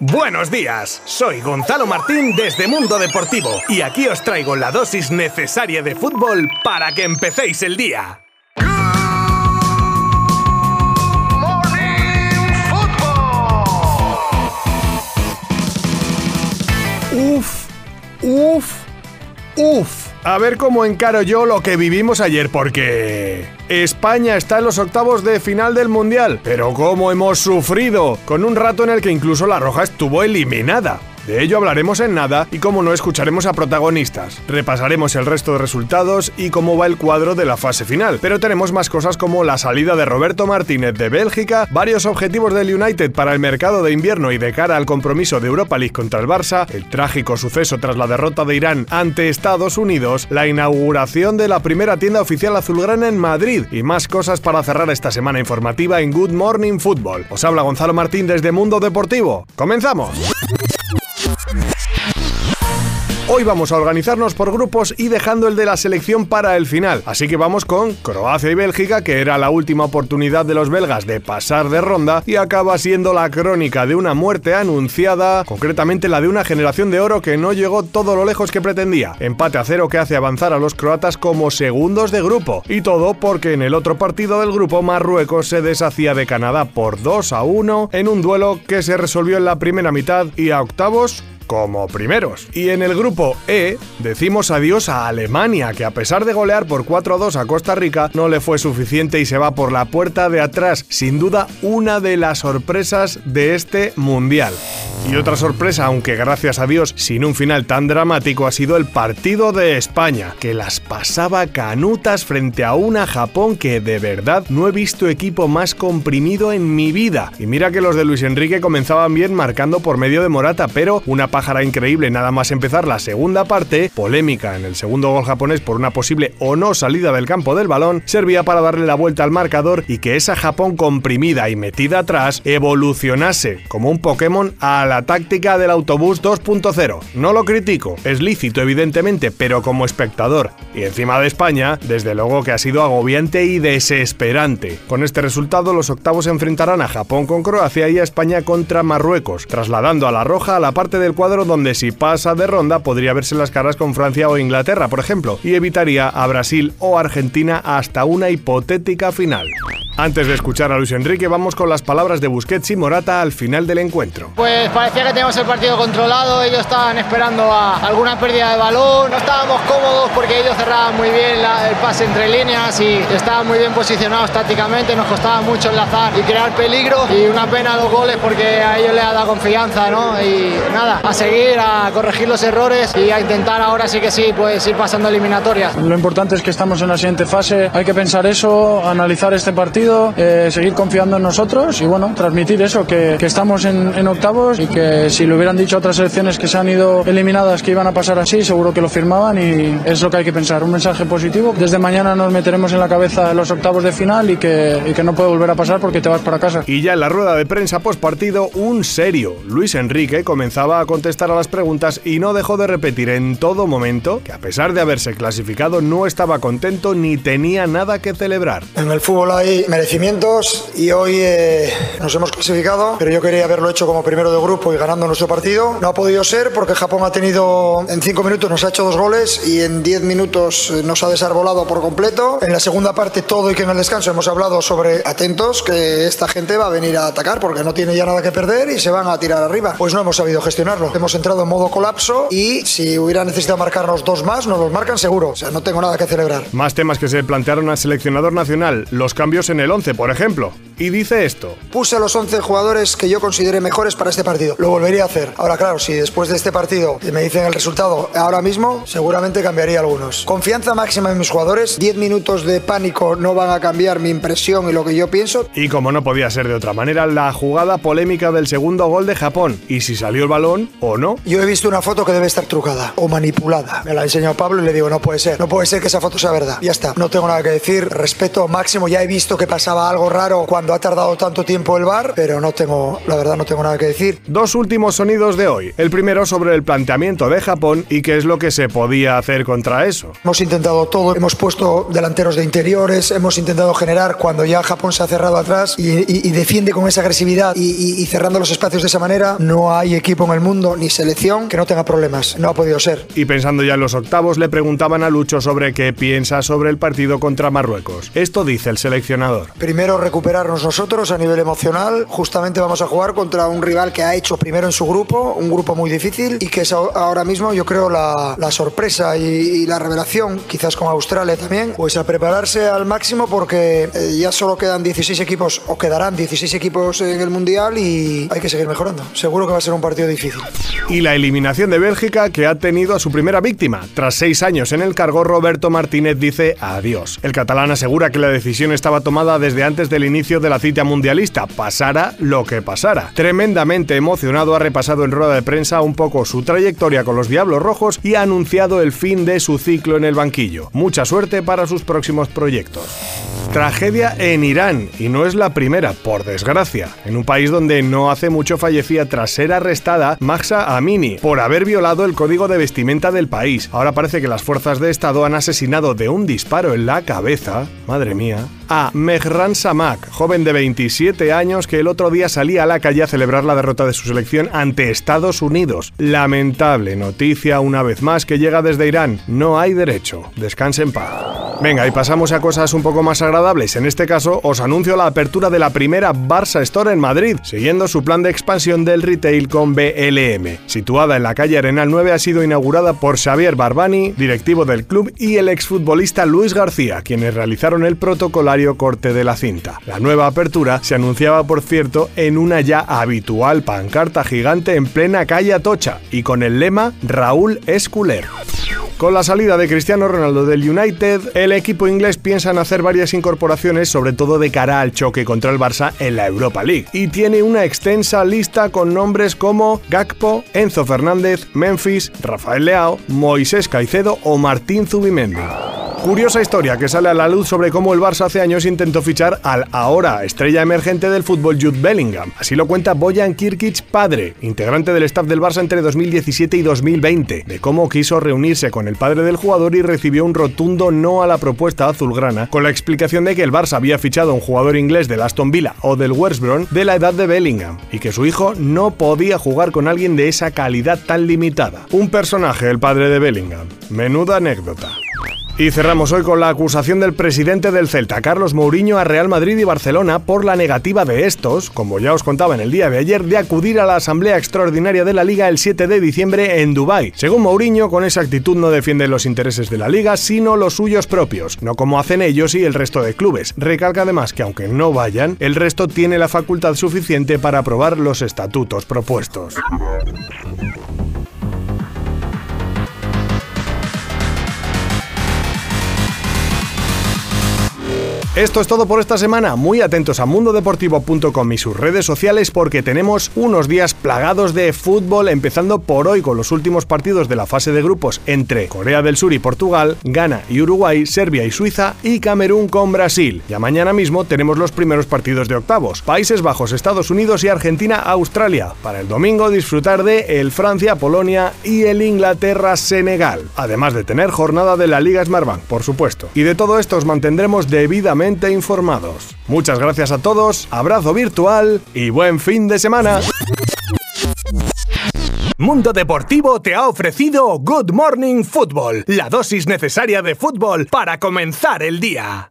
Buenos días, soy Gonzalo Martín desde Mundo Deportivo y aquí os traigo la dosis necesaria de fútbol para que empecéis el día. Uf, uf, uf. A ver cómo encaro yo lo que vivimos ayer, porque España está en los octavos de final del Mundial. Pero cómo hemos sufrido, con un rato en el que incluso la Roja estuvo eliminada. De ello hablaremos en nada y como no escucharemos a protagonistas. Repasaremos el resto de resultados y cómo va el cuadro de la fase final. Pero tenemos más cosas como la salida de Roberto Martínez de Bélgica, varios objetivos del United para el mercado de invierno y de cara al compromiso de Europa League contra el Barça, el trágico suceso tras la derrota de Irán ante Estados Unidos, la inauguración de la primera tienda oficial azulgrana en Madrid y más cosas para cerrar esta semana informativa en Good Morning Football. Os habla Gonzalo Martín desde Mundo Deportivo. ¡Comenzamos! Hoy vamos a organizarnos por grupos y dejando el de la selección para el final. Así que vamos con Croacia y Bélgica, que era la última oportunidad de los belgas de pasar de ronda y acaba siendo la crónica de una muerte anunciada, concretamente la de una generación de oro que no llegó todo lo lejos que pretendía. Empate a cero que hace avanzar a los croatas como segundos de grupo. Y todo porque en el otro partido del grupo Marruecos se deshacía de Canadá por 2 a 1 en un duelo que se resolvió en la primera mitad y a octavos como primeros. Y en el grupo E decimos adiós a Alemania, que a pesar de golear por 4-2 a Costa Rica, no le fue suficiente y se va por la puerta de atrás. Sin duda, una de las sorpresas de este Mundial. Y otra sorpresa, aunque gracias a Dios sin un final tan dramático, ha sido el partido de España, que las pasaba canutas frente a una Japón que de verdad no he visto equipo más comprimido en mi vida. Y mira que los de Luis Enrique comenzaban bien marcando por medio de Morata, pero una pájara increíble nada más empezar la segunda parte, polémica en el segundo gol japonés por una posible o no salida del campo del balón, servía para darle la vuelta al marcador y que esa Japón comprimida y metida atrás evolucionase como un Pokémon a la táctica del autobús 2.0. No lo critico, es lícito evidentemente, pero como espectador y encima de España, desde luego que ha sido agobiante y desesperante. Con este resultado los octavos enfrentarán a Japón con Croacia y a España contra Marruecos, trasladando a la roja a la parte del cuadro donde si pasa de ronda podría verse las caras con Francia o Inglaterra, por ejemplo, y evitaría a Brasil o Argentina hasta una hipotética final. Antes de escuchar a Luis Enrique, vamos con las palabras de Busquets y Morata al final del encuentro. Pues parecía que teníamos el partido controlado, ellos estaban esperando a alguna pérdida de balón, no estábamos cómodos porque ellos cerraban muy bien la, el pase entre líneas y estaban muy bien posicionados tácticamente, nos costaba mucho enlazar y crear peligro y una pena los goles porque a ellos les ha dado confianza, ¿no? Y nada, seguir, a corregir los errores y a intentar ahora sí que sí, pues ir pasando eliminatorias. Lo importante es que estamos en la siguiente fase, hay que pensar eso, analizar este partido eh, seguir confiando en nosotros y bueno, transmitir eso, que, que estamos en, en, octavos y que si le hubieran dicho otras selecciones que se han ido eliminadas que iban a pasar así, seguro que lo firmaban y es lo que hay que pensar, un mensaje positivo. Desde mañana nos meteremos en la cabeza los octavos de final y que, y que no puede volver a pasar porque te vas para casa. Y ya en la rueda de prensa post partido, un serio. Luis Enrique comenzaba a contestar a las preguntas y no dejó de repetir en todo momento que a pesar de haberse clasificado no estaba contento ni tenía nada que celebrar. En el fútbol hay merecimientos y hoy eh, nos hemos clasificado, pero yo quería haberlo hecho como primero de grupo y ganando nuestro partido. No ha podido ser porque Japón ha tenido en cinco minutos nos ha hecho dos goles y en diez minutos eh, nos ha desarbolado por completo. En la segunda parte todo y que en el descanso hemos hablado sobre atentos que esta gente va a venir a atacar porque no tiene ya nada que perder y se van a tirar arriba. Pues no hemos sabido gestionarlo. Hemos entrado en modo colapso y si hubiera necesitado marcarnos dos más, nos los marcan seguro. O sea, no tengo nada que celebrar. Más temas que se plantearon al seleccionador nacional. Los cambios en el 11, por ejemplo. Y dice esto. Puse a los 11 jugadores que yo considere mejores para este partido. Lo volvería a hacer. Ahora, claro, si después de este partido me dicen el resultado ahora mismo, seguramente cambiaría algunos. Confianza máxima en mis jugadores. 10 minutos de pánico no van a cambiar mi impresión y lo que yo pienso. Y como no podía ser de otra manera, la jugada polémica del segundo gol de Japón. Y si salió el balón, o no. Yo he visto una foto que debe estar trucada o manipulada. Me la ha enseñado Pablo y le digo, no puede ser, no puede ser que esa foto sea verdad. Ya está, no tengo nada que decir, respeto máximo, ya he visto que pasaba algo raro cuando ha tardado tanto tiempo el bar, pero no tengo, la verdad no tengo nada que decir. Dos últimos sonidos de hoy. El primero sobre el planteamiento de Japón y qué es lo que se podía hacer contra eso. Hemos intentado todo, hemos puesto delanteros de interiores, hemos intentado generar cuando ya Japón se ha cerrado atrás y, defiende con esa agresividad y, y cerrando los espacios de esa manera, no hay equipo en el mundo ni selección que no tenga problemas. No ha podido ser. Y pensando ya en los octavos, le preguntaban a Lucho sobre qué piensa sobre el partido contra Marruecos. Esto dice el seleccionador. Primero recuperarnos nosotros a nivel emocional. Justamente vamos a jugar contra un rival que ha hecho primero en su grupo, un grupo muy difícil y que es ahora mismo yo creo la, sorpresa y, la revelación, quizás con Australia también, pues a prepararse al máximo porque eh, ya solo quedan 16 equipos o quedarán 16 equipos en el Mundial y hay que seguir mejorando. Seguro que va a ser un partido difícil. Y la eliminación de Bélgica que ha tenido a su primera víctima. Tras seis años en el cargo, Roberto Martínez dice adiós. El catalán asegura que la decisión estaba tomada desde antes del inicio de la cita mundialista, pasara lo que pasara. Tremendamente emocionado ha repasado en rueda de prensa un poco su trayectoria con los Diablos Rojos y ha anunciado el fin de su ciclo en el banquillo. Mucha suerte para sus próximos proyectos. Tragedia en Irán, y no es la primera, por desgracia. En un país donde no hace mucho fallecía tras ser arrestada Mahsa Amini por haber violado el código de vestimenta del país. Ahora parece que las fuerzas de Estado han asesinado de un disparo en la cabeza, madre mía, a Mehran Samak, joven de 27 años que el otro día salía a la calle a celebrar la derrota de su selección ante Estados Unidos. Lamentable noticia una vez más que llega desde Irán. No hay derecho. Descanse en paz. Venga, y pasamos a cosas un poco más agradables. En este caso, os anuncio la apertura de la primera Barça Store en Madrid, siguiendo su plan de expansión del retail con BLM. Situada en la calle Arenal 9, ha sido inaugurada por Xavier Barbani, directivo del club, y el exfutbolista Luis García, quienes realizaron el protocolario corte de la cinta. La nueva apertura se anunciaba, por cierto, en una ya habitual pancarta gigante en plena calle Atocha y con el lema Raúl Esculer. Con la salida de Cristiano Ronaldo del United, el equipo inglés piensa en hacer varias incorporaciones, sobre todo de cara al choque contra el Barça en la Europa League, y tiene una extensa lista con nombres como Gakpo, Enzo Fernández, Memphis, Rafael Leao, Moisés Caicedo o Martín Zubimendi. Curiosa historia que sale a la luz sobre cómo el Barça hace años intentó fichar al ahora estrella emergente del fútbol Jude Bellingham. Así lo cuenta Bojan Kirkic padre, integrante del staff del Barça entre 2017 y 2020, de cómo quiso reunirse con el padre del jugador y recibió un rotundo no a la propuesta azulgrana, con la explicación de que el Barça había fichado a un jugador inglés del Aston Villa o del West Brom de la edad de Bellingham, y que su hijo no podía jugar con alguien de esa calidad tan limitada. Un personaje, el padre de Bellingham. Menuda anécdota. Y cerramos hoy con la acusación del presidente del Celta, Carlos Mourinho, a Real Madrid y Barcelona por la negativa de estos, como ya os contaba en el día de ayer, de acudir a la Asamblea Extraordinaria de la Liga el 7 de diciembre en Dubái. Según Mourinho, con esa actitud no defiende los intereses de la Liga, sino los suyos propios, no como hacen ellos y el resto de clubes. Recalca además que aunque no vayan, el resto tiene la facultad suficiente para aprobar los estatutos propuestos. Esto es todo por esta semana. Muy atentos a mundodeportivo.com y sus redes sociales porque tenemos unos días plagados de fútbol, empezando por hoy con los últimos partidos de la fase de grupos entre Corea del Sur y Portugal, Ghana y Uruguay, Serbia y Suiza y Camerún con Brasil. Ya mañana mismo tenemos los primeros partidos de octavos, Países Bajos, Estados Unidos y Argentina, Australia. Para el domingo disfrutar de el Francia, Polonia y el Inglaterra, Senegal. Además de tener jornada de la Liga Smartbank, por supuesto. Y de todo esto os mantendremos debidamente informados. Muchas gracias a todos, abrazo virtual y buen fin de semana. Mundo Deportivo te ha ofrecido Good Morning Football, la dosis necesaria de fútbol para comenzar el día.